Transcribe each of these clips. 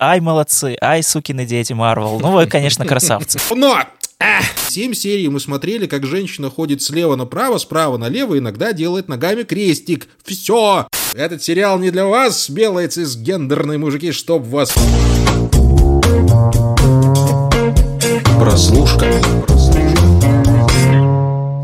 ай, молодцы, ай, сукины дети Марвел. Ну, вы, конечно, красавцы. Но Семь серий мы смотрели, как женщина ходит слева направо, справа налево, иногда делает ногами крестик. Все! Этот сериал не для вас, белые цисгендерные мужики, чтоб вас... Прослушка.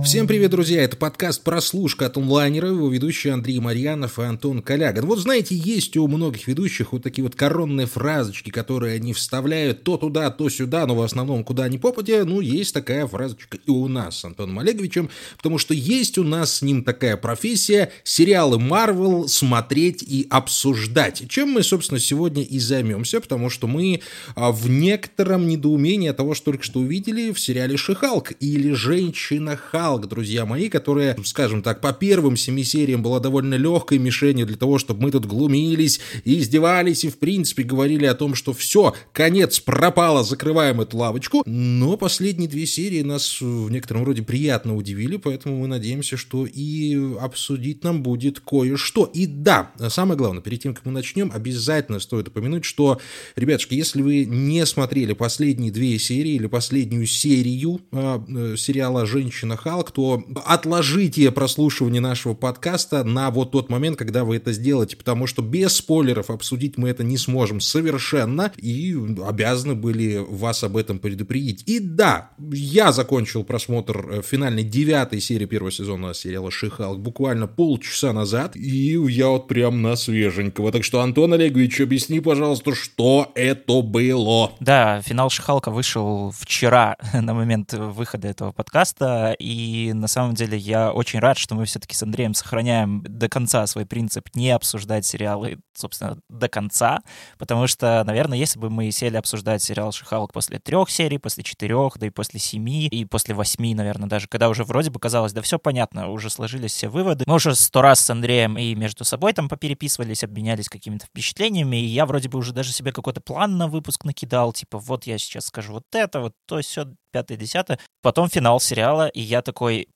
Всем привет, друзья! Это подкаст «Прослушка» от онлайнера, его ведущие Андрей Марьянов и Антон Калягин. Вот знаете, есть у многих ведущих вот такие вот коронные фразочки, которые они вставляют то туда, то сюда, но в основном куда ни попадя. Ну, есть такая фразочка и у нас с Антоном Олеговичем, потому что есть у нас с ним такая профессия — сериалы Marvel смотреть и обсуждать. Чем мы, собственно, сегодня и займемся, потому что мы а, в некотором недоумении от того, что только что увидели в сериале «Шихалк» или «Женщина Халк», аналог, друзья мои, которая, скажем так, по первым семи сериям была довольно легкой мишенью для того, чтобы мы тут глумились и издевались, и в принципе говорили о том, что все, конец пропало, закрываем эту лавочку. Но последние две серии нас в некотором роде приятно удивили, поэтому мы надеемся, что и обсудить нам будет кое-что. И да, самое главное, перед тем, как мы начнем, обязательно стоит упомянуть, что, ребятушки, если вы не смотрели последние две серии или последнюю серию э, сериала «Женщина Халк», кто отложите прослушивание нашего подкаста на вот тот момент, когда вы это сделаете, потому что без спойлеров обсудить мы это не сможем совершенно, и обязаны были вас об этом предупредить. И да, я закончил просмотр э, финальной девятой серии первого сезона сериала «Шихалк» буквально полчаса назад, и я вот прям на свеженького. Так что, Антон Олегович, объясни, пожалуйста, что это было? Да, финал «Шихалка» вышел вчера на момент выхода этого подкаста, и и на самом деле я очень рад, что мы все-таки с Андреем сохраняем до конца свой принцип не обсуждать сериалы, собственно, до конца, потому что, наверное, если бы мы сели обсуждать сериал «Шихалок» после трех серий, после четырех, да и после семи, и после восьми, наверное, даже, когда уже вроде бы казалось, да все понятно, уже сложились все выводы. Мы уже сто раз с Андреем и между собой там попереписывались, обменялись какими-то впечатлениями, и я вроде бы уже даже себе какой-то план на выпуск накидал, типа вот я сейчас скажу вот это, вот то, все, пятое, десятое. Потом финал сериала, и я такой,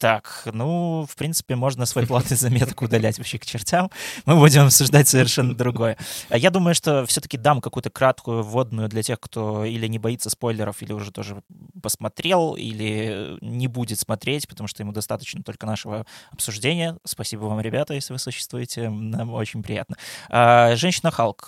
так, ну, в принципе, можно свой план из заметок удалять вообще к чертям. Мы будем обсуждать совершенно другое. А я думаю, что все-таки дам какую-то краткую вводную для тех, кто или не боится спойлеров, или уже тоже посмотрел, или не будет смотреть, потому что ему достаточно только нашего обсуждения. Спасибо вам, ребята, если вы существуете. Нам очень приятно. А, «Женщина Халк».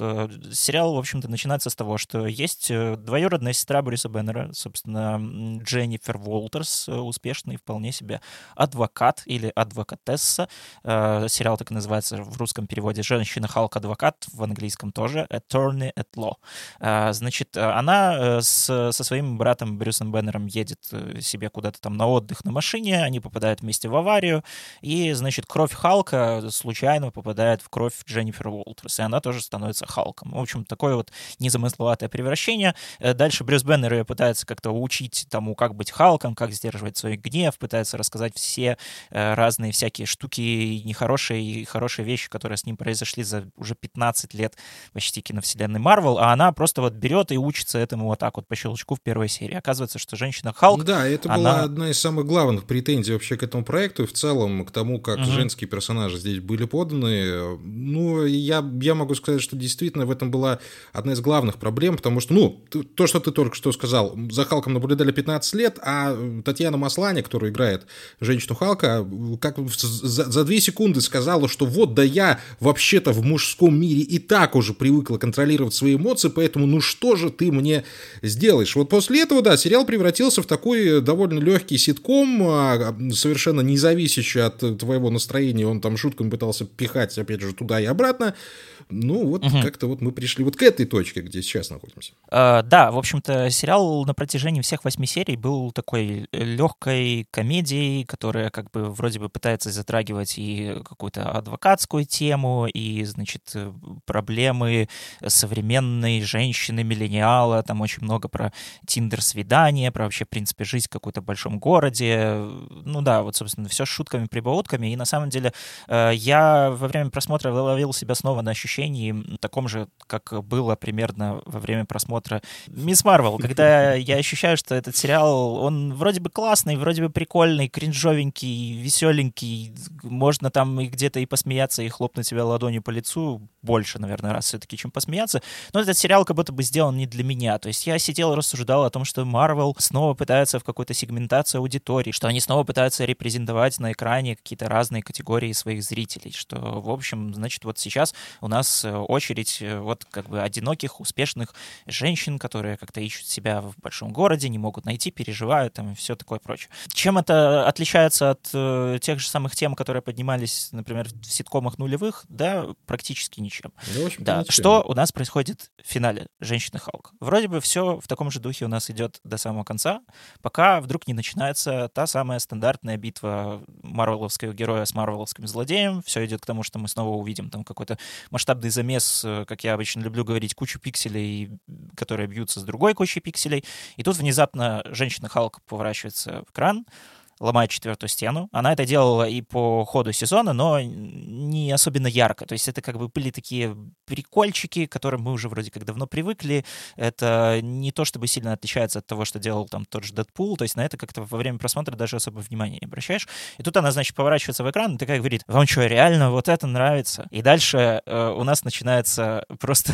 Сериал, в общем-то, начинается с того, что есть э, двоюродная сестра Бориса Беннера, собственно, Дженнифер Уолтерс, э, успешный вполне себе адвокат или адвокатесса. Э, сериал так и называется в русском переводе «Женщина Халк адвокат», в английском тоже «Attorney at Law». Э, значит, она с, со своим братом Брюсом Беннером едет себе куда-то там на отдых на машине, они попадают вместе в аварию, и, значит, кровь Халка случайно попадает в кровь Дженнифер Уолтерс, и она тоже становится Халком. В общем, такое вот незамысловатое превращение. Дальше Брюс Беннер ее пытается как-то учить тому, как быть Халком, как сдерживать свой гнев, пытается рассказать все э, разные всякие штуки, нехорошие и хорошие вещи, которые с ним произошли за уже 15 лет почти киновселенной Марвел, а она просто вот берет и учится этому вот так вот по щелчку в первой серии. Оказывается, что женщина Халк... Да, это она... была одна из самых главных претензий вообще к этому проекту и в целом к тому, как угу. женские персонажи здесь были поданы. Ну, я, я могу сказать, что действительно в этом была одна из главных проблем, потому что, ну, то, что ты только что сказал, за Халком наблюдали 15 лет, а Татьяна Маслани, которая играет женщину Халка, как за, за две секунды сказала, что вот, да я вообще-то в мужском мире и так уже привыкла контролировать свои эмоции, поэтому ну что же ты мне сделаешь? Вот после этого, да, сериал превратился в такой довольно легкий ситком, а, совершенно не зависящий от твоего настроения, он там шутками пытался пихать, опять же, туда и обратно. Ну, вот угу. как-то вот мы пришли вот к этой точке, где сейчас находимся. Uh, да, в общем-то, сериал на протяжении всех восьми серий был такой легкой комедией, которая как бы вроде бы пытается затрагивать и какую-то адвокатскую тему, и, значит, проблемы современной женщины, миллениала, там очень много про тиндер-свидания про вообще, в принципе, жизнь в большом городе. Ну да, вот, собственно, все с шутками, прибаутками. И на самом деле э, я во время просмотра ловил себя снова на ощущении таком же, как было примерно во время просмотра «Мисс Марвел», когда я ощущаю, что этот сериал, он вроде бы классный, вроде бы прикольный, кринжовенький, веселенький, можно там и где-то и посмеяться, и хлопнуть себя ладонью по лицу, больше, наверное, раз все-таки, чем посмеяться. Но этот сериал как будто бы сделан не для меня. То есть я сидел и рассуждал о том, что Marvel снова пытается в какой-то сегментации аудитории, что они снова пытаются репрезентовать на экране какие-то разные категории своих зрителей, что, в общем, значит, вот сейчас у нас э, очередь э, вот как бы одиноких, успешных женщин, которые как-то ищут себя в большом городе, не могут найти, переживают там и все такое прочее. Чем это отличается от э, тех же самых тем, которые поднимались, например, в ситкомах нулевых? Да, практически ничем. Ну, в общем, Да, ничем. что у нас происходит в финале «Женщины Халк»? Вроде бы все в таком же духе у нас идет до самого конца, пока вдруг не начинается та самая стандартная битва марвеловского героя с марвеловским злодеем. Все идет к тому, что мы снова увидим там какой-то масштабный замес, э, как я обычно люблю говорить, кучу пикселей, которые бьются с другой кучей пикселей. И тут внезапно женщина Халк поворачивается в экран, ломает четвертую стену. Она это делала и по ходу сезона, но не особенно ярко. То есть это как бы были такие прикольчики, к которым мы уже вроде как давно привыкли. Это не то, чтобы сильно отличается от того, что делал там тот же Дэдпул. То есть на это как-то во время просмотра даже особо внимания не обращаешь. И тут она, значит, поворачивается в экран и такая говорит, вам что, реально вот это нравится? И дальше э, у нас начинается просто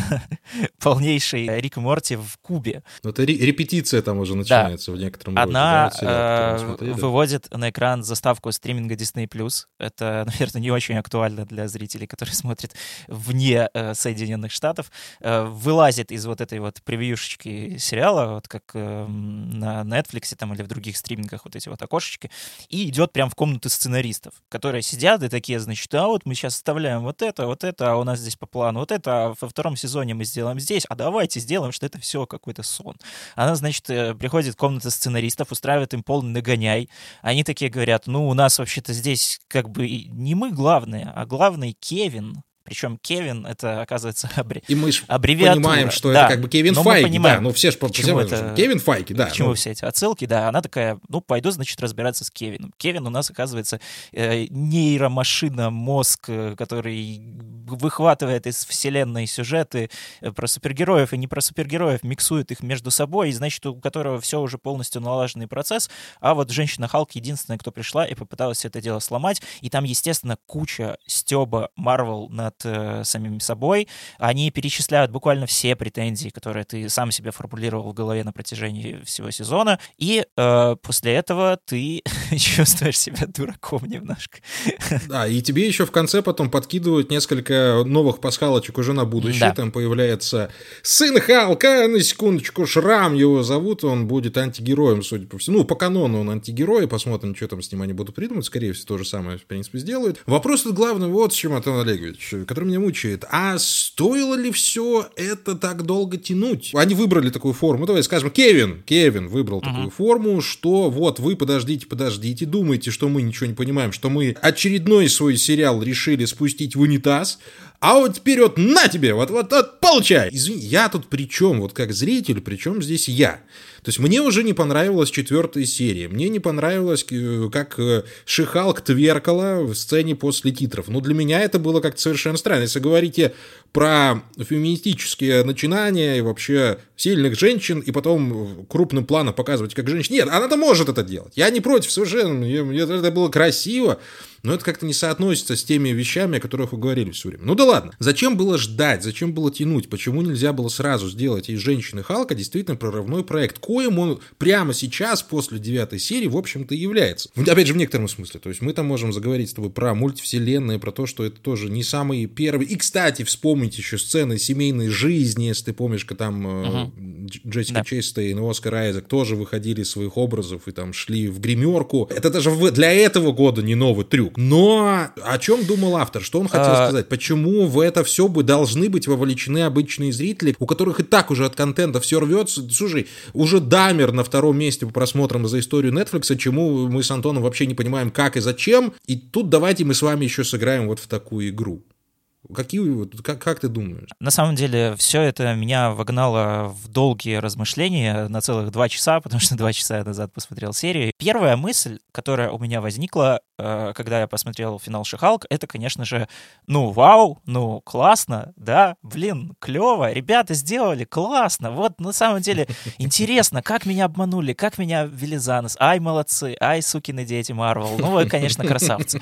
полнейший Рик и Морти в кубе. Ну, это ре- репетиция там уже начинается в некотором роде, да, Она вот сериал, э, смотрели. Выводит на экран заставку стриминга Disney+. Это, наверное, не очень актуально для зрителей, которые смотрят вне э, Соединенных Штатов. Э, вылазит из вот этой вот превьюшечки сериала, вот как э, на Netflix там или в других стримингах вот эти вот окошечки, и идет прям в комнату сценаристов, которые сидят и такие, значит, а вот мы сейчас вставляем вот это, вот это, а у нас здесь по плану вот это, а во втором сезоне мы сделаем здесь, а давайте сделаем, что это все какой-то сон. Она, значит, э, приходит в комнату сценаристов, устраивает им полный нагоняй. Они такие говорят, ну, у нас вообще-то здесь как бы не мы главные, а главный Кевин. Причем Кевин — это, оказывается, абре- И мы аббревиатура. понимаем, что Да, это как бы Кевин но мы Файги, понимаем, да, ну все же к чему это- Кевин Файги, да. к чему ну, все эти отсылки, да, она такая, ну, пойду, значит, разбираться с Кевином. Кевин у нас, оказывается, э, нейромашина, мозг, э, который выхватывает из вселенной сюжеты э, про супергероев и не про супергероев, миксует их между собой, и, значит, у которого все уже полностью налаженный процесс, а вот женщина Халк единственная, кто пришла и попыталась все это дело сломать, и там, естественно, куча стеба Марвел над э, самим собой, они перечисляют буквально все претензии, которые ты сам себе формулировал в голове на протяжении всего сезона, и э, после этого ты чувствуешь себя дураком немножко. Да, и тебе еще в конце потом подкидывают несколько новых пасхалочек уже на будущее. Да. Там появляется сын Халка, на секундочку, Шрам его зовут, он будет антигероем, судя по всему. Ну, по канону он антигерой, посмотрим, что там с ним они будут придумать. Скорее всего, то же самое, в принципе, сделают. Вопрос тут главный вот с чем, Антон Олегович, который меня мучает. А стоило ли все это так долго тянуть? Они выбрали такую форму. Давай скажем, Кевин, Кевин выбрал такую форму, что вот вы подождите, подождите, думаете, что мы ничего не понимаем, что мы очередной свой сериал решили спустить в унитаз, а вот теперь вот на тебе, вот, вот, вот получай. Извини, я тут при чем, вот как зритель, при чем здесь я? То есть мне уже не понравилась четвертая серия, мне не понравилось, э, как э, Шихалк тверкала в сцене после титров. Ну, для меня это было как-то совершенно странно. Если говорите про феминистические начинания и вообще сильных женщин, и потом крупным планом показывать, как женщина... Нет, она-то может это делать. Я не против совершенно, это было красиво, но это как-то не соотносится с теми вещами, о которых вы говорили все время. Ну да ладно. Зачем было ждать? Зачем было тянуть? Почему нельзя было сразу сделать из женщины Халка действительно прорывной проект, коим он прямо сейчас, после девятой серии, в общем-то, является? Опять же, в некотором смысле. То есть мы там можем заговорить с тобой про мультивселенные, про то, что это тоже не самый первый. И, кстати, вспомнить еще сцены семейной жизни, если ты помнишь, как там Дж- Джессика Да. Честейн и Оскар Айзек тоже выходили из своих образов и там шли в гримерку. Это даже для этого года не новый трюк. Но о чем думал автор? Что он хотел А, сказать? Почему в это все бы должны быть вовлечены обычные зрители, у которых и так уже от контента все рвется? Слушай, уже Дамер на втором месте по просмотрам за историю Netflix, чему мы с Антоном вообще не понимаем, как и зачем. И тут давайте мы с вами еще сыграем вот в такую игру. Какие, как, как ты думаешь? На самом деле, все это меня вогнало в долгие размышления на целых два часа, потому что два часа я назад посмотрел серию. Первая мысль, которая у меня возникла, когда я посмотрел финал Шихалк, это, конечно же, ну, вау, ну, классно, да, блин, клево, ребята сделали, классно. Вот на самом деле интересно, как меня обманули, как меня ввели за нос. Ай, молодцы, ай, сукины дети Марвел. Ну, вы, конечно, красавцы.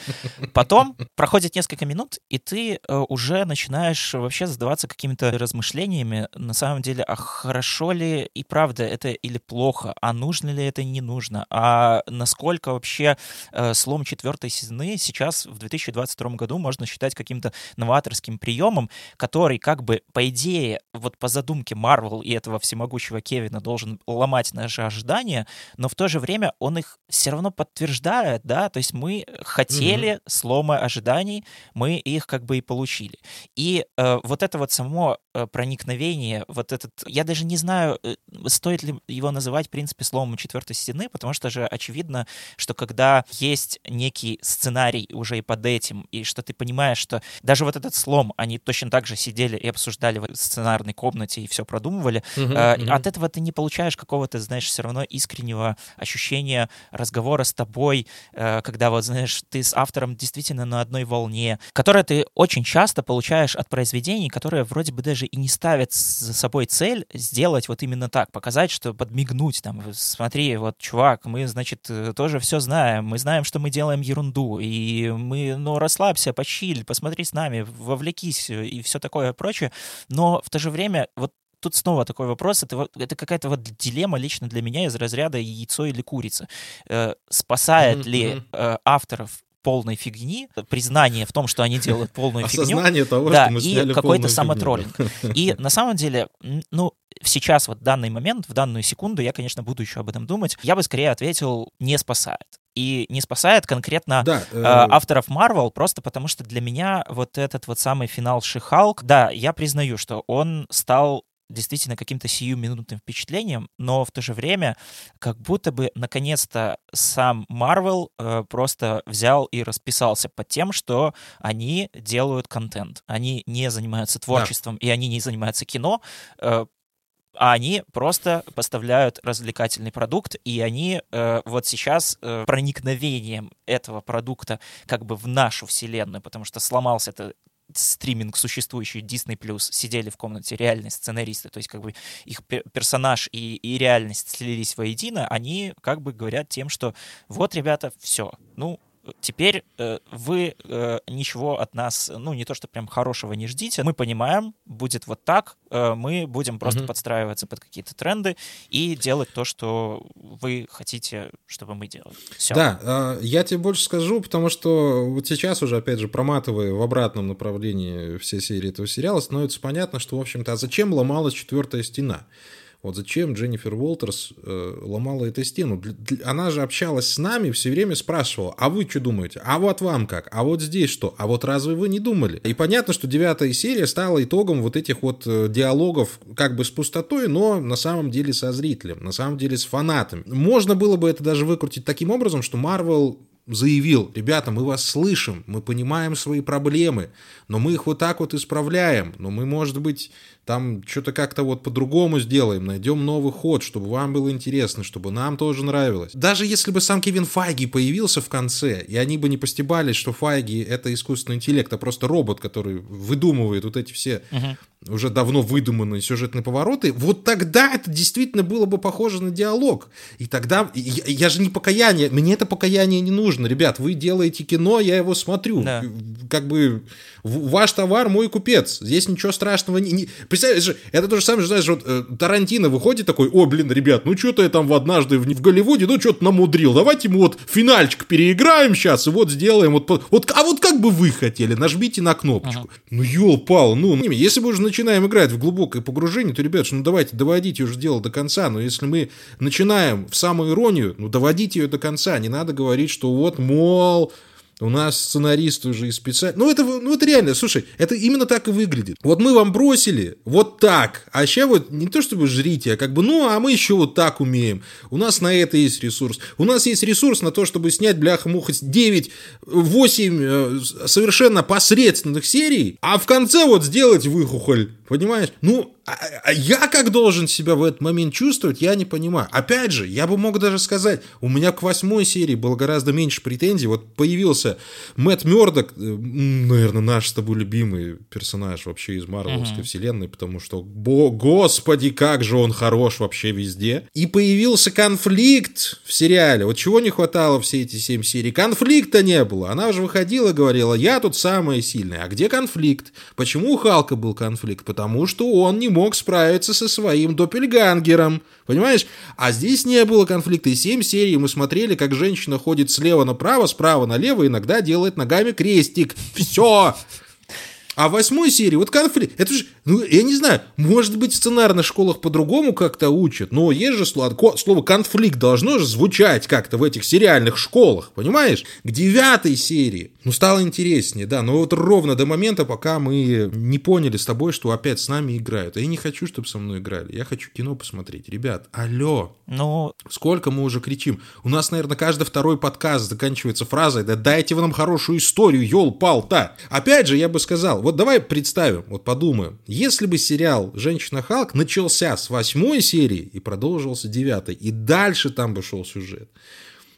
Потом проходит несколько минут, и ты э, уже начинаешь вообще задаваться какими-то размышлениями, на самом деле, а хорошо ли и правда это или плохо, а нужно ли это не нужно, а насколько вообще э, слом четвертой сезоны сейчас в 2022 году можно считать каким-то новаторским приемом, который как бы по идее, вот по задумке Марвел и этого всемогущего Кевина должен ломать наши ожидания, но в то же время он их все равно подтверждает, да, то есть мы хотели mm-hmm. слома ожиданий, мы их как бы и получили. И э, вот это вот само э, проникновение, вот этот, я даже не знаю, э, стоит ли его называть, в принципе, словом четвертой стены, потому что же очевидно, что когда есть некий сценарий уже и под этим, и что ты понимаешь, что даже вот этот слом, они точно так же сидели и обсуждали в сценарной комнате и все продумывали, uh-huh, э, uh-huh. от этого ты не получаешь какого-то, знаешь, все равно искреннего ощущения разговора с тобой, э, когда вот, знаешь, ты с автором действительно на одной волне, которое ты очень часто часто получаешь от произведений, которые вроде бы даже и не ставят за собой цель сделать вот именно так, показать, что подмигнуть, там, смотри, вот, чувак, мы, значит, э, тоже все знаем, мы знаем, что мы делаем ерунду, и мы, ну, расслабься, почиль, посмотри с нами, вовлекись и все такое прочее, но в то же время вот тут снова такой вопрос, это, это какая-то вот дилемма лично для меня из разряда яйцо или курица. Э, спасает mm-hmm. ли э, авторов полной фигни, признание в том, что они делают полную фигню. Осознание того, да, что мы и какой-то самотроллинг. И на самом деле, ну, сейчас, вот в данный момент, в данную секунду, я, конечно, буду еще об этом думать, я бы скорее ответил, не спасает. И не спасает конкретно да, э... авторов Marvel, просто потому что для меня вот этот вот самый финал Шихалк, да, я признаю, что он стал действительно каким-то сиюминутным впечатлением, но в то же время как будто бы наконец-то сам Марвел э, просто взял и расписался под тем, что они делают контент. Они не занимаются творчеством, да. и они не занимаются кино, э, а они просто поставляют развлекательный продукт, и они э, вот сейчас э, проникновением этого продукта как бы в нашу вселенную, потому что сломался это стриминг существующий Disney Plus сидели в комнате реальные сценаристы, то есть как бы их персонаж и, и реальность слились воедино, они как бы говорят тем, что вот, ребята, все, ну, теперь э, вы э, ничего от нас, ну, не то, что прям хорошего не ждите. Мы понимаем, будет вот так, э, мы будем просто mm-hmm. подстраиваться под какие-то тренды и делать то, что вы хотите, чтобы мы делали. Все. Да, э, я тебе больше скажу, потому что вот сейчас уже, опять же, проматывая в обратном направлении все серии этого сериала, становится понятно, что, в общем-то, а зачем ломалась четвертая стена? Вот зачем Дженнифер Уолтерс э, ломала эту стену? Она же общалась с нами, все время спрашивала, а вы что думаете? А вот вам как? А вот здесь что? А вот разве вы не думали? И понятно, что девятая серия стала итогом вот этих вот э, диалогов как бы с пустотой, но на самом деле со зрителем, на самом деле с фанатами. Можно было бы это даже выкрутить таким образом, что Марвел заявил, ребята, мы вас слышим, мы понимаем свои проблемы, но мы их вот так вот исправляем, но мы, может быть, там что-то как-то вот по-другому сделаем, найдем новый ход, чтобы вам было интересно, чтобы нам тоже нравилось. Даже если бы сам Кевин Файги появился в конце, и они бы не постебались, что Файги — это искусственный интеллект, а просто робот, который выдумывает вот эти все uh-huh уже давно выдуманные сюжетные повороты, вот тогда это действительно было бы похоже на диалог. И тогда, я, я же не покаяние, мне это покаяние не нужно, ребят, вы делаете кино, я его смотрю. Да. Как бы ваш товар мой купец, здесь ничего страшного не... не... Представляешь, это то же самое, знаешь, вот э, Тарантино выходит такой, о, блин, ребят, ну что-то я там в однажды в, в Голливуде, ну что-то намудрил, давайте мы вот финальчик переиграем сейчас и вот сделаем вот, вот а вот как бы вы хотели, нажмите на кнопочку. Ага. Ну, ёл-пал, ну, если бы уже начинаем играть в глубокое погружение, то, ребят, ну давайте доводите уже дело до конца. Но если мы начинаем в самую иронию, ну доводите ее до конца. Не надо говорить, что вот, мол, у нас сценарист уже и специально... Ну это, ну, это реально, слушай, это именно так и выглядит. Вот мы вам бросили вот так, а сейчас вот не то чтобы жрите, а как бы, ну, а мы еще вот так умеем. У нас на это есть ресурс. У нас есть ресурс на то, чтобы снять, бляха-муха, 9, 8 э, совершенно посредственных серий, а в конце вот сделать выхухоль. Понимаешь? Ну, а, а я как должен себя в этот момент чувствовать, я не понимаю. Опять же, я бы мог даже сказать, у меня к восьмой серии было гораздо меньше претензий. Вот появился Мэтт Мёрдок, э, наверное, наш с тобой любимый персонаж вообще из Марвеловской uh-huh. вселенной, потому что, бо, господи, как же он хорош вообще везде. И появился конфликт в сериале. Вот чего не хватало все эти семь серий? Конфликта не было. Она уже выходила, говорила, я тут самая сильная. А где конфликт? Почему у Халка был конфликт? Потому что он не мог справиться со своим доппельгангером. Понимаешь? А здесь не было конфликта. И семь серий мы смотрели, как женщина ходит слева направо, справа налево, иногда делает ногами крестик. Все. А в восьмой серии, вот конфликт, это же, ну, я не знаю, может быть, в сценарных школах по-другому как-то учат, но есть же слово, слово конфликт должно же звучать как-то в этих сериальных школах, понимаешь? К девятой серии, ну, стало интереснее, да, но вот ровно до момента, пока мы не поняли с тобой, что опять с нами играют. А я не хочу, чтобы со мной играли, я хочу кино посмотреть. Ребят, алло, ну... сколько мы уже кричим? У нас, наверное, каждый второй подкаст заканчивается фразой, да дайте вы нам хорошую историю, ёл-пал-то. Опять же, я бы сказал, вот давай представим, вот подумаем. Если бы сериал «Женщина Халк» начался с восьмой серии и продолжился девятой, и дальше там бы шел сюжет,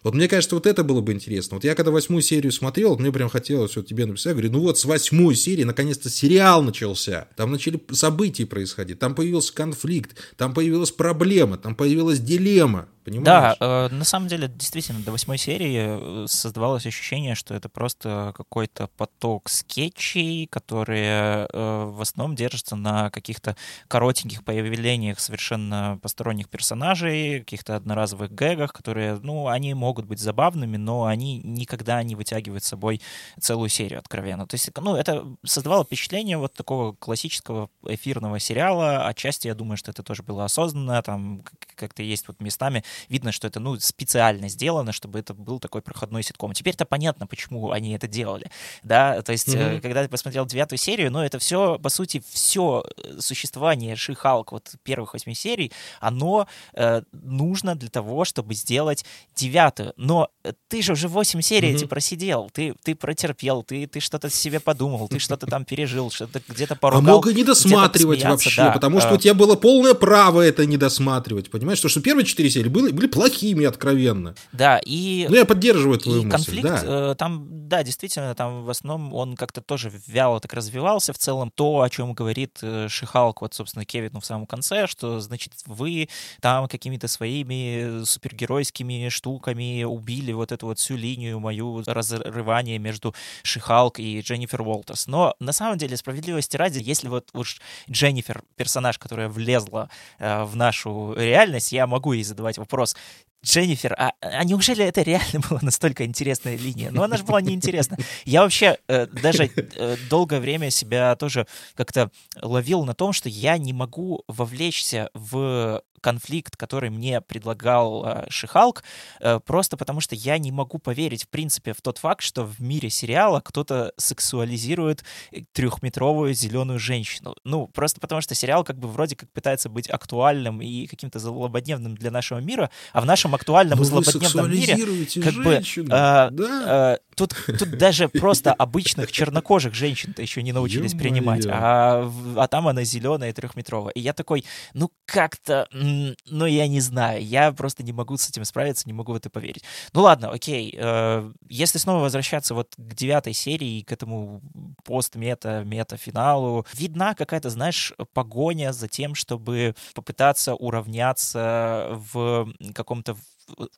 вот мне кажется, вот это было бы интересно. Вот я когда восьмую серию смотрел, мне прям хотелось вот тебе написать, говорю, ну вот с восьмой серии наконец-то сериал начался. Там начали события происходить, там появился конфликт, там появилась проблема, там появилась дилемма. Понимаешь? Да, э, на самом деле, действительно, до восьмой серии э, создавалось ощущение, что это просто какой-то поток скетчей, которые э, в основном держатся на каких-то коротеньких появлениях совершенно посторонних персонажей, каких-то одноразовых гэгах, которые, ну, они могут быть забавными, но они никогда не вытягивают с собой целую серию откровенно. То есть, ну, это создавало впечатление вот такого классического эфирного сериала. Отчасти, я думаю, что это тоже было осознанно, там как-то есть вот местами видно, что это, ну, специально сделано, чтобы это был такой проходной ситком. Теперь-то понятно, почему они это делали, да, то есть, mm-hmm. когда ты посмотрел девятую серию, ну, это все, по сути, все э, существование Ши-Халк вот первых восьми серий, оно э, нужно для того, чтобы сделать девятую, но ты же уже восемь серий mm-hmm. эти просидел, ты, ты протерпел, ты, ты что-то себе подумал, ты что-то там пережил, что-то где-то поругал. А мог и не досматривать вообще, да, потому что а... у тебя было полное право это не досматривать, понимаешь, что, что первые четыре серии были, были плохими откровенно. Да, и... Ну, я поддерживаю твою и мысль, конфликт, да. Э, там, да, действительно, там в основном он как-то тоже вяло так развивался в целом. То, о чем говорит э, Шихалк, вот, собственно, Кевину в самом конце, что, значит, вы там какими-то своими супергеройскими штуками убили вот эту вот всю линию мою разрывания между Шихалк и Дженнифер Уолтерс. Но на самом деле, справедливости ради, если вот уж Дженнифер, персонаж, которая влезла э, в нашу реальность, я могу ей задавать вопрос, Дженнифер, а, а неужели это реально была настолько интересная линия? Ну, она же была неинтересна. Я вообще э, даже э, долгое время себя тоже как-то ловил на том, что я не могу вовлечься в конфликт, который мне предлагал э, Шихалк, э, просто потому что я не могу поверить, в принципе, в тот факт, что в мире сериала кто-то сексуализирует э, трехметровую зеленую женщину. Ну, просто потому что сериал как бы вроде как пытается быть актуальным и каким-то злободневным для нашего мира, а в нашем актуальном и злободневном мире как женщину. бы э, да. э, тут, тут даже просто обычных чернокожих женщин-то еще не научились Ё принимать, а, а там она зеленая и трехметровая. И я такой, ну как-то ну, я не знаю, я просто не могу с этим справиться, не могу в это поверить. Ну ладно, окей, э, если снова возвращаться вот к девятой серии, к этому пост-мета, мета-финалу, видна какая-то, знаешь, погоня за тем, чтобы попытаться уравняться в каком-то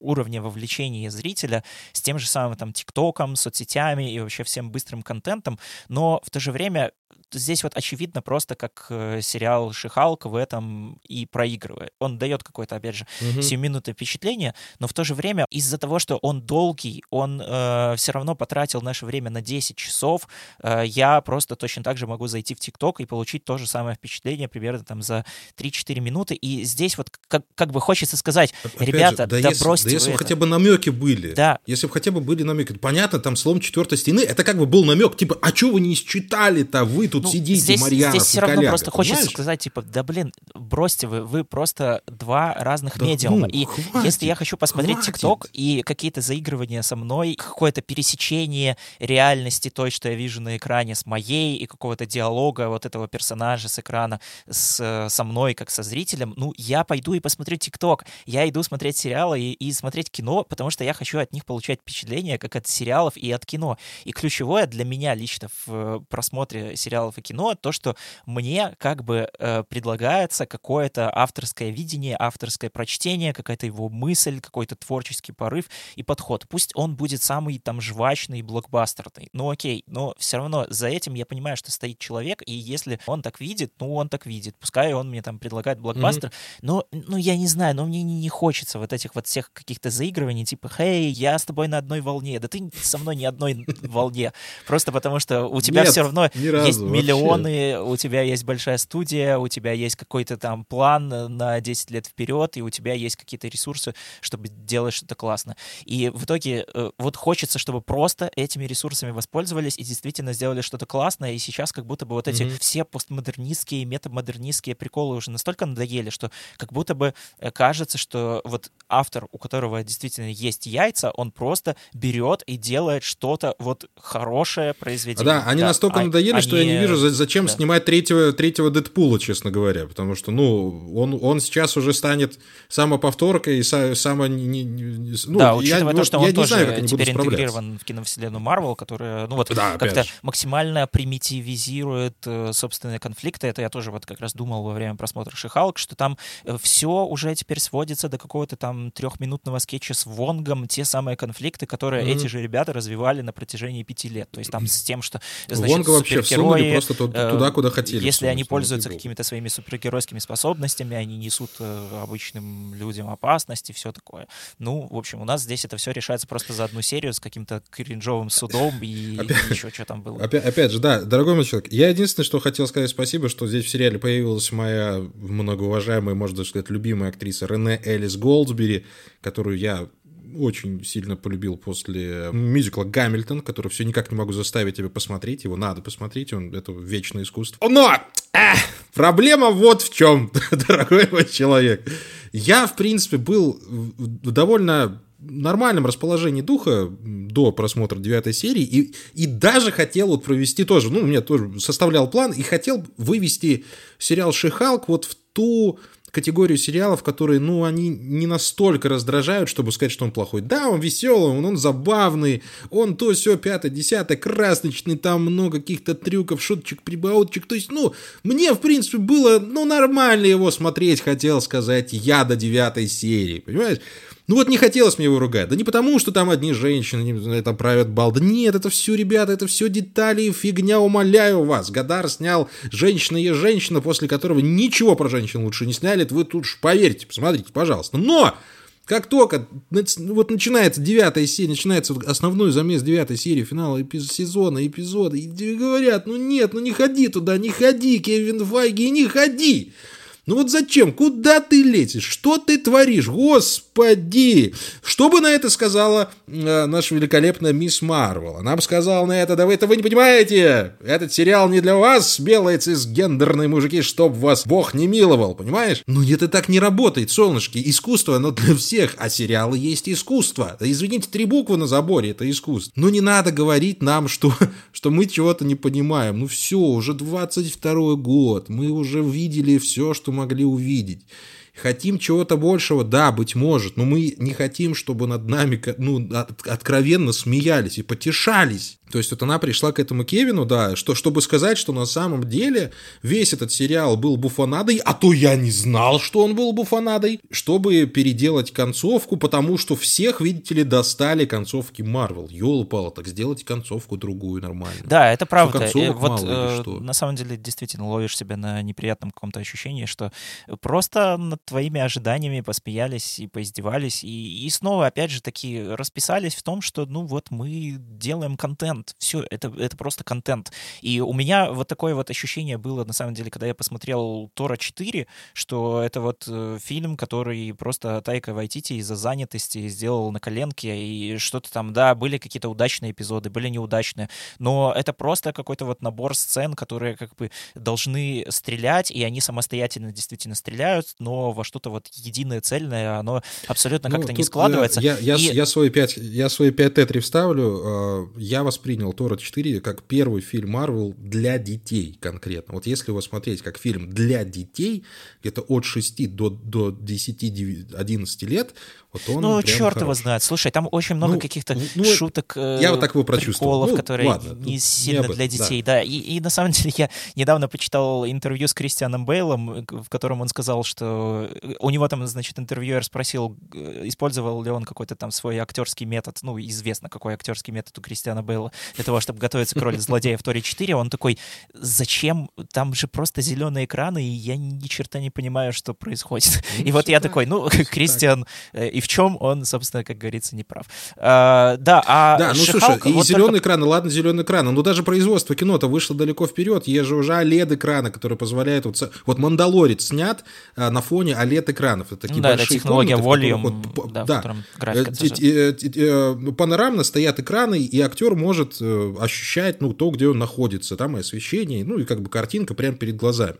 уровне вовлечения зрителя с тем же самым там ТикТоком, соцсетями и вообще всем быстрым контентом, но в то же время здесь вот очевидно просто как э, сериал «Шихалк» в этом и проигрывает. Он дает какое-то, опять же, угу. 7 минутное впечатление, но в то же время из-за того, что он долгий, он э, все равно потратил наше время на 10 часов, э, я просто точно так же могу зайти в ТикТок и получить то же самое впечатление примерно там за 3-4 минуты. И здесь вот как, как бы хочется сказать, Опять ребята, же, да, да если, бросьте Да если бы хотя бы намеки были. Да. Если бы хотя бы были намеки. Понятно, там слом четвертой стены, это как бы был намек, типа, а что вы не считали-то? Вы тут ну, сидите, здесь, Марьянов Здесь все равно коллега, просто понимаешь? хочется сказать, типа, да блин, бросьте вы, вы просто два разных да, медиума. Ну, и хватит, если я хочу посмотреть ТикТок и какие-то заигрывания со мной, какое-то пересечение реальности той, что я вижу на экране с моей, и какого-то диалога вот этого персонажа с экрана с, со мной, как со зрителем, ну, я пойду и посмотрю ТикТок. Я иду смотреть сериалы и, и смотреть кино, потому что я хочу от них получать впечатление, как от сериалов и от кино. И ключевое для меня лично в э, просмотре сериалов и кино то, что мне как бы э, предлагается какое-то авторское видение, авторское прочтение, какая-то его мысль, какой-то творческий порыв и подход. Пусть он будет самый там жвачный, блокбастерный. Ну окей, но все равно за этим я понимаю, что стоит человек, и если он так видит, ну он так видит. Пускай он мне там предлагает блокбастер, mm-hmm. но ну я не знаю, но мне не, не хочется вот этих вот всех каких-то заигрываний, типа, хей, я с тобой на одной волне. Да ты со мной не одной волне. Просто потому что у тебя все равно есть миллионы, вообще. у тебя есть большая студия, у тебя есть какой-то там план на 10 лет вперед, и у тебя есть какие-то ресурсы, чтобы делать что-то классно. И в итоге э, вот хочется, чтобы просто этими ресурсами воспользовались и действительно сделали что-то классное, и сейчас как будто бы вот эти mm-hmm. все постмодернистские, метамодернистские приколы уже настолько надоели, что как будто бы э, кажется, что вот автор, у которого действительно есть яйца, он просто берет и делает что-то вот хорошее произведение. Да, они да, настолько а, надоели, они... что я не вижу, зачем да. снимать третьего, третьего Дэдпула, честно говоря, потому что, ну, он, он сейчас уже станет самоповторкой и са, само... Не, не, ну, да, учитывая я, то, что я он тоже знаю, теперь интегрирован в киновселенную Марвел, которая, ну вот, да, как-то максимально примитивизирует э, собственные конфликты. Это я тоже вот как раз думал во время просмотра Шихалк, что там э, все уже теперь сводится до какого-то там трехминутного скетча с Вонгом, те самые конфликты, которые mm-hmm. эти же ребята развивали на протяжении пяти лет. То есть там с тем, что значит, Вонга вообще всунули просто туда, э, куда хотели. Если они пользуются какими-то своими супергеройскими способностями, они несут э, обычным людям опасность и все такое. Ну, в общем, у нас здесь это все решается просто за одну серию с каким-то кринжовым судом и, еще что там было. Опять, же, да, дорогой мой человек, я единственное, что хотел сказать спасибо, что здесь в сериале появилась моя многоуважаемая, можно сказать, любимая актриса Рене Элис Голдсбери, которую я очень сильно полюбил после мюзикла «Гамильтон», который все никак не могу заставить тебя посмотреть. Его надо посмотреть, он, это вечное искусство. Но! Эх, проблема вот в чем, дорогой мой человек. Я, в принципе, был в довольно нормальном расположении духа до просмотра девятой серии и, и даже хотел вот провести тоже, ну, мне тоже составлял план и хотел вывести сериал «Шихалк» вот в ту категорию сериалов, которые, ну, они не настолько раздражают, чтобы сказать, что он плохой. Да, он веселый, он, он забавный, он то, все, пятое, десятое, красочный, там много каких-то трюков, шуточек, прибауточек. То есть, ну, мне, в принципе, было, ну, нормально его смотреть, хотел сказать, я до девятой серии, понимаешь? Ну вот не хотелось мне его ругать. Да не потому, что там одни женщины там правят бал. Да нет, это все, ребята, это все детали и фигня, умоляю вас. Гадар снял «Женщина и женщина», после которого ничего про женщин лучше не сняли. Это вы тут уж поверьте, посмотрите, пожалуйста. Но как только вот начинается девятая серия, начинается основной замес девятой серии финала сезона, эпизода, и говорят, ну нет, ну не ходи туда, не ходи, Кевин Файги, не ходи. Ну вот зачем? Куда ты лезешь? Что ты творишь? Господи! Что бы на это сказала э, наша великолепная мисс Марвел? Она бы сказала на это, да вы этого не понимаете! Этот сериал не для вас, белые цисгендерные мужики, чтоб вас Бог не миловал, понимаешь? Ну нет, это так не работает, солнышки. Искусство, оно для всех, а сериалы есть искусство. Да извините, три буквы на заборе, это искусство. Ну не надо говорить нам, что, что мы чего-то не понимаем. Ну все, уже 22 год, мы уже видели все, что мы могли увидеть. Хотим чего-то большего? Да, быть может, но мы не хотим, чтобы над нами ну, откровенно смеялись и потешались. То есть вот она пришла к этому Кевину, да, что, чтобы сказать, что на самом деле весь этот сериал был буфонадой, а то я не знал, что он был буфонадой, чтобы переделать концовку, потому что всех, видите ли, достали концовки Марвел. Ёлопало, так сделайте концовку другую нормально. Да, это правда. Что, вот мало, э, что? на самом деле действительно ловишь себя на неприятном каком-то ощущении, что просто над твоими ожиданиями посмеялись и поиздевались, и, и снова, опять же, таки расписались в том, что, ну вот, мы делаем контент, все, это, это просто контент. И у меня вот такое вот ощущение было, на самом деле, когда я посмотрел Тора 4, что это вот э, фильм, который просто Тайка Вайтити из-за занятости сделал на коленке, и что-то там, да, были какие-то удачные эпизоды, были неудачные, но это просто какой-то вот набор сцен, которые как бы должны стрелять, и они самостоятельно действительно стреляют, но во что-то вот единое, цельное, оно абсолютно ну, как-то не складывается. Я, я, и... я, свои 5, я свои 5 тетри вставлю. Э, я воспринял Тора 4 как первый фильм Марвел для детей конкретно. Вот если его смотреть как фильм для детей, где-то от 6 до, до 10-11 лет, вот он ну, черт хорош. его знает. Слушай, там очень много ну, каких-то ну, шуток, я вот так его приколов, ну, которые ладно, не сильно не для детей. Да, да. И, и на самом деле я недавно почитал интервью с Кристианом Бейлом, в котором он сказал, что у него там, значит, интервьюер спросил, использовал ли он какой-то там свой актерский метод, ну, известно, какой актерский метод у Кристиана Бейла для того, чтобы готовиться к роли злодея в Торе 4. Он такой, зачем? Там же просто зеленые экраны, и я ни черта не понимаю, что происходит. Ну, и вот я такой, ну, Кристиан э, и в чем он, собственно, как говорится, не прав. А, да, а Да, ну слушай, и вот зеленый только... экран, ладно, зеленый экран, но даже производство кино-то вышло далеко вперед, есть же уже OLED-экраны, которые позволяют... Вот, вот «Мандалорец» снят а, на фоне OLED-экранов. Это такие да, большие это технология комнаты, Volume, вот, да, да, э, э, э, Панорамно стоят экраны, и актер может ощущать, ну, то, где он находится, там и освещение, ну, и как бы картинка прямо перед глазами.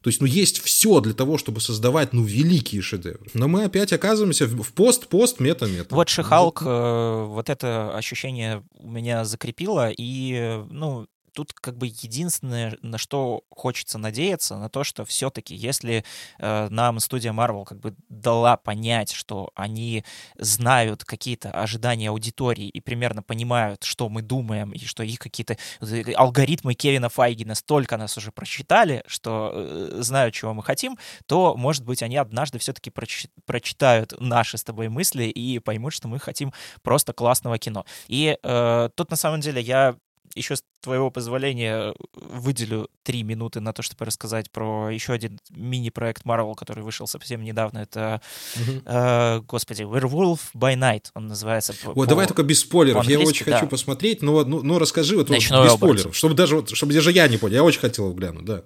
То есть, ну, есть все для того, чтобы создавать, ну, великие шедевры. Но мы опять оказываемся в пост-пост мета-мета. Вот Шихалк, э, вот это ощущение у меня закрепило, и, ну, тут как бы единственное, на что хочется надеяться, на то, что все-таки, если э, нам студия Marvel как бы дала понять, что они знают какие-то ожидания аудитории и примерно понимают, что мы думаем, и что их какие-то э, алгоритмы Кевина Файги настолько нас уже прочитали, что э, знают, чего мы хотим, то, может быть, они однажды все-таки проч- прочитают наши с тобой мысли и поймут, что мы хотим просто классного кино. И э, тут, на самом деле, я еще с твоего позволения выделю три минуты на то, чтобы рассказать про еще один мини-проект Marvel, который вышел совсем недавно. Это, uh-huh. э, господи, Werewolf by Night он называется. Вот, по, давай только без спойлеров. Я очень да. хочу посмотреть, но, ну, ну расскажи вот, вот без спойлеров, чтобы даже, вот, чтобы даже я не понял. Я очень хотел глянуть, да.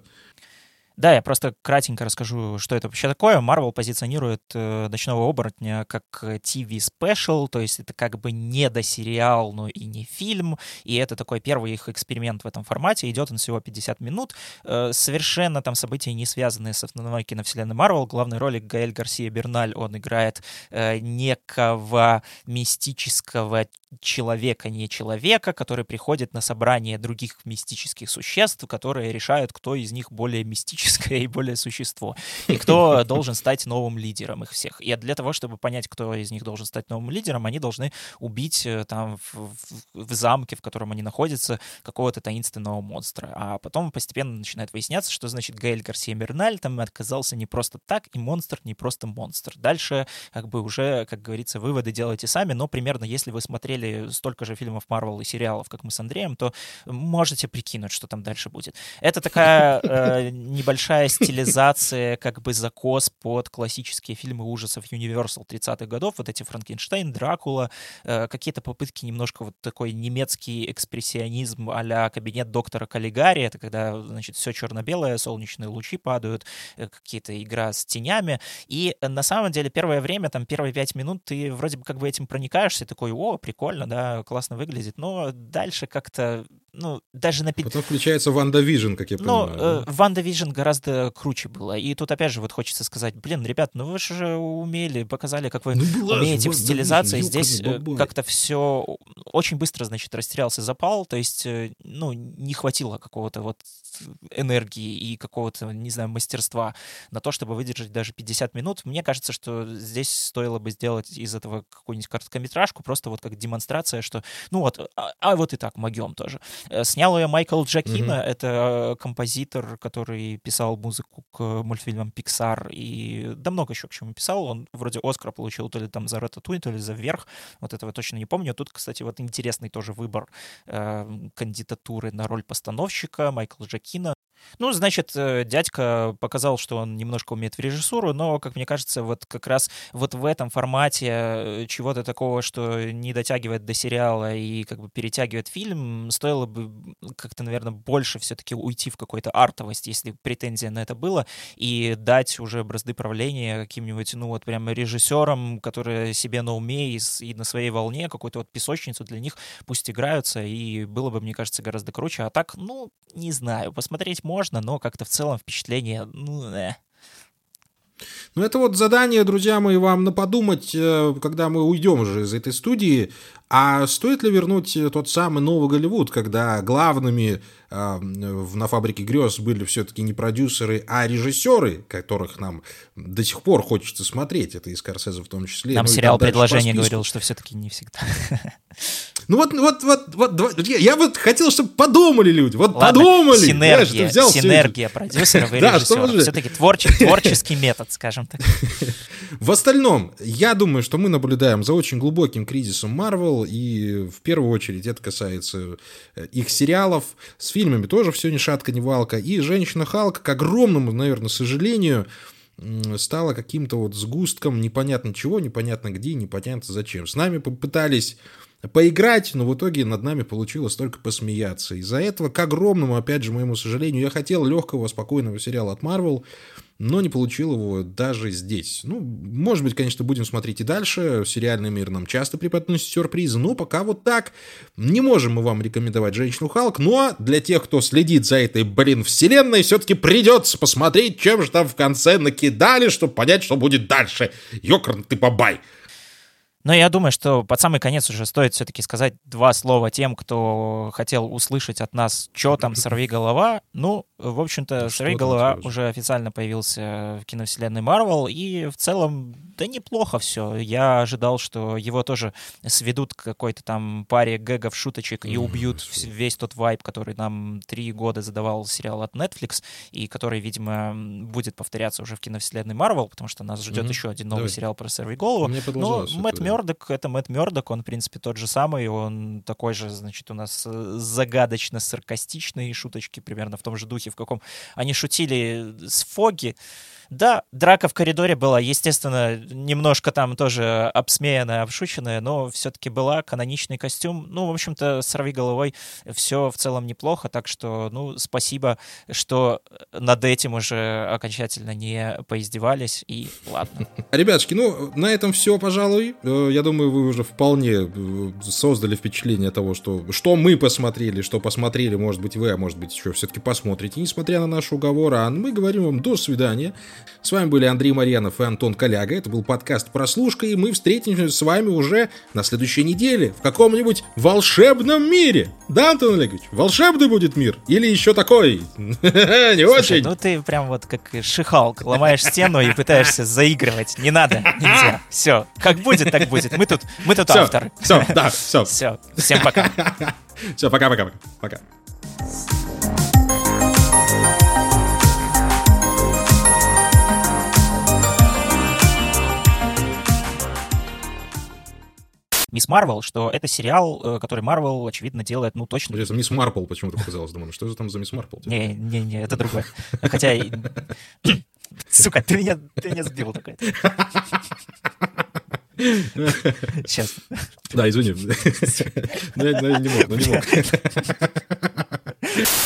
Да, я просто кратенько расскажу, что это вообще такое. Marvel позиционирует э, «Ночного оборотня» как TV-спешл, то есть это как бы не до сериал, но и не фильм, и это такой первый их эксперимент в этом формате. Идет он всего 50 минут. Э, совершенно там события не связанные с основной киновселенной Marvel. Главной роли Гаэль Гарсия Берналь, он играет э, некого мистического человека, не человека, который приходит на собрание других мистических существ, которые решают, кто из них более мистический мифическое и более существо. И кто должен стать новым лидером их всех. И для того, чтобы понять, кто из них должен стать новым лидером, они должны убить э, там в, в, в замке, в котором они находятся, какого-то таинственного монстра. А потом постепенно начинает выясняться, что значит Гаэль Гарсия Мерналь там оказался не просто так, и монстр не просто монстр. Дальше как бы уже, как говорится, выводы делайте сами, но примерно если вы смотрели столько же фильмов Марвел и сериалов, как мы с Андреем, то можете прикинуть, что там дальше будет. Это такая э, небольшая небольшая стилизация, как бы закос под классические фильмы ужасов Universal 30-х годов, вот эти Франкенштейн, Дракула, э, какие-то попытки немножко вот такой немецкий экспрессионизм а кабинет доктора Каллигари, это когда, значит, все черно-белое, солнечные лучи падают, э, какие-то игра с тенями, и на самом деле первое время, там, первые пять минут ты вроде бы как бы этим проникаешься, такой, о, прикольно, да, классно выглядит, но дальше как-то ну, даже на... Потом включается WandaVision, как я ну, понимаю. Э, WandaVision гораздо круче было. И тут, опять же, вот хочется сказать, блин, ребят, ну вы же умели, показали, как вы ну, умеете в стилизации. Здесь э, как-то все очень быстро, значит, растерялся запал, то есть, э, ну, не хватило какого-то вот энергии и какого-то, не знаю, мастерства на то, чтобы выдержать даже 50 минут. Мне кажется, что здесь стоило бы сделать из этого какую-нибудь короткометражку, просто вот как демонстрация, что, ну вот, а, а вот и так могем тоже. Э, снял ее Майкл Джакина, mm-hmm. это композитор, который писал музыку к мультфильмам Pixar и да много еще к чему писал. Он вроде Оскара получил то ли там за Рататуй, то ли за Вверх. Вот этого точно не помню. Тут, кстати, вот интересный тоже выбор э, кандидатуры на роль постановщика Майкл Джакин кино. Ну, значит, э, дядька показал, что он немножко умеет в режиссуру, но, как мне кажется, вот как раз вот в этом формате э, чего-то такого, что не дотягивает до сериала и как бы перетягивает фильм, стоило бы как-то, наверное, больше все-таки уйти в какую-то артовость, если претензия на это было, и дать уже бразды правления каким-нибудь, ну, вот прямо режиссерам, которые себе на уме и, и на своей волне, какую-то вот песочницу для них пусть играются, и было бы, мне кажется, гораздо круче. А так, ну, не знаю, посмотреть можно, но как-то в целом впечатление, ну, э. Ну, это вот задание, друзья мои, вам на подумать, э, когда мы уйдем уже из этой студии, а стоит ли вернуть тот самый Новый Голливуд, когда главными э, на «Фабрике грез» были все-таки не продюсеры, а режиссеры, которых нам до сих пор хочется смотреть, это и Скорсезе в том числе. Нам ну, сериал «Предложение» говорил, что все-таки не всегда. Ну вот, вот, вот, вот, я, вот хотел, чтобы подумали люди, вот Ладно, подумали. Синергия, взял синергия продюсеров и режиссеров. Все-таки творческий, творческий метод, скажем так. В остальном, я думаю, что мы наблюдаем за очень глубоким кризисом Marvel, и в первую очередь это касается э, их сериалов. С фильмами тоже все ни шатка, ни валка. И «Женщина Халк», к огромному, наверное, сожалению, стала каким-то вот сгустком непонятно чего, непонятно где, непонятно зачем. С нами попытались поиграть, но в итоге над нами получилось только посмеяться. Из-за этого, к огромному, опять же, моему сожалению, я хотел легкого, спокойного сериала от Marvel, но не получил его даже здесь. Ну, может быть, конечно, будем смотреть и дальше. Сериальный мир нам часто преподносит сюрпризы, но пока вот так. Не можем мы вам рекомендовать «Женщину Халк», но для тех, кто следит за этой, блин, вселенной, все-таки придется посмотреть, чем же там в конце накидали, чтобы понять, что будет дальше. Ёкарн ты бабай! Но я думаю, что под самый конец уже стоит все-таки сказать два слова тем, кто хотел услышать от нас, что там «Сорви голова». Ну, в общем-то, «Сорви голова» уже официально появился в киновселенной Марвел, и в целом да неплохо все. Я ожидал, что его тоже сведут к какой-то там паре гэгов, шуточек и убьют весь тот вайб, который нам три года задавал сериал от Netflix, и который, видимо, будет повторяться уже в киновселенной Marvel, потому что нас ждет mm-hmm. еще один новый Давай. сериал про Сорви голову. Но Мэтт Мёрдок — это Мэтт Мёрдок, он, в принципе, тот же самый, он такой же, значит, у нас э, загадочно-саркастичные шуточки примерно в том же духе, в каком они шутили с Фоги, да, драка в коридоре была, естественно, немножко там тоже обсмеянная, обшученная, но все-таки была, каноничный костюм. Ну, в общем-то, сорви головой, все в целом неплохо, так что, ну, спасибо, что над этим уже окончательно не поиздевались, и ладно. Ребятушки, ну, на этом все, пожалуй. Э, я думаю, вы уже вполне э, создали впечатление того, что, что мы посмотрели, что посмотрели, может быть, вы, а может быть, еще все-таки посмотрите, несмотря на наши уговоры. А мы говорим вам до свидания. С вами были Андрей Марьянов и Антон Коляга. Это был подкаст «Прослушка», и мы встретимся с вами уже на следующей неделе в каком-нибудь волшебном мире. Да, Антон Олегович? Волшебный будет мир? Или еще такой? Не очень? ну ты прям вот как шихалк, ломаешь стену и пытаешься заигрывать. Не надо, нельзя. Все, как будет, так будет. Мы тут, мы тут авторы. Все, да, все. Все, всем пока. Все, пока-пока. Пока. Мисс Марвел, что это сериал, э, который Марвел, очевидно, делает, ну, точно... Интересно, Мисс Марпл почему-то показалось, думаю, ну, что же там за Мисс Марпл? Не-не-не, это другое. Хотя... Сука, ты меня, ты меня сбил такой. Сейчас. Да, извини. Ну, я не мог, ну не мог.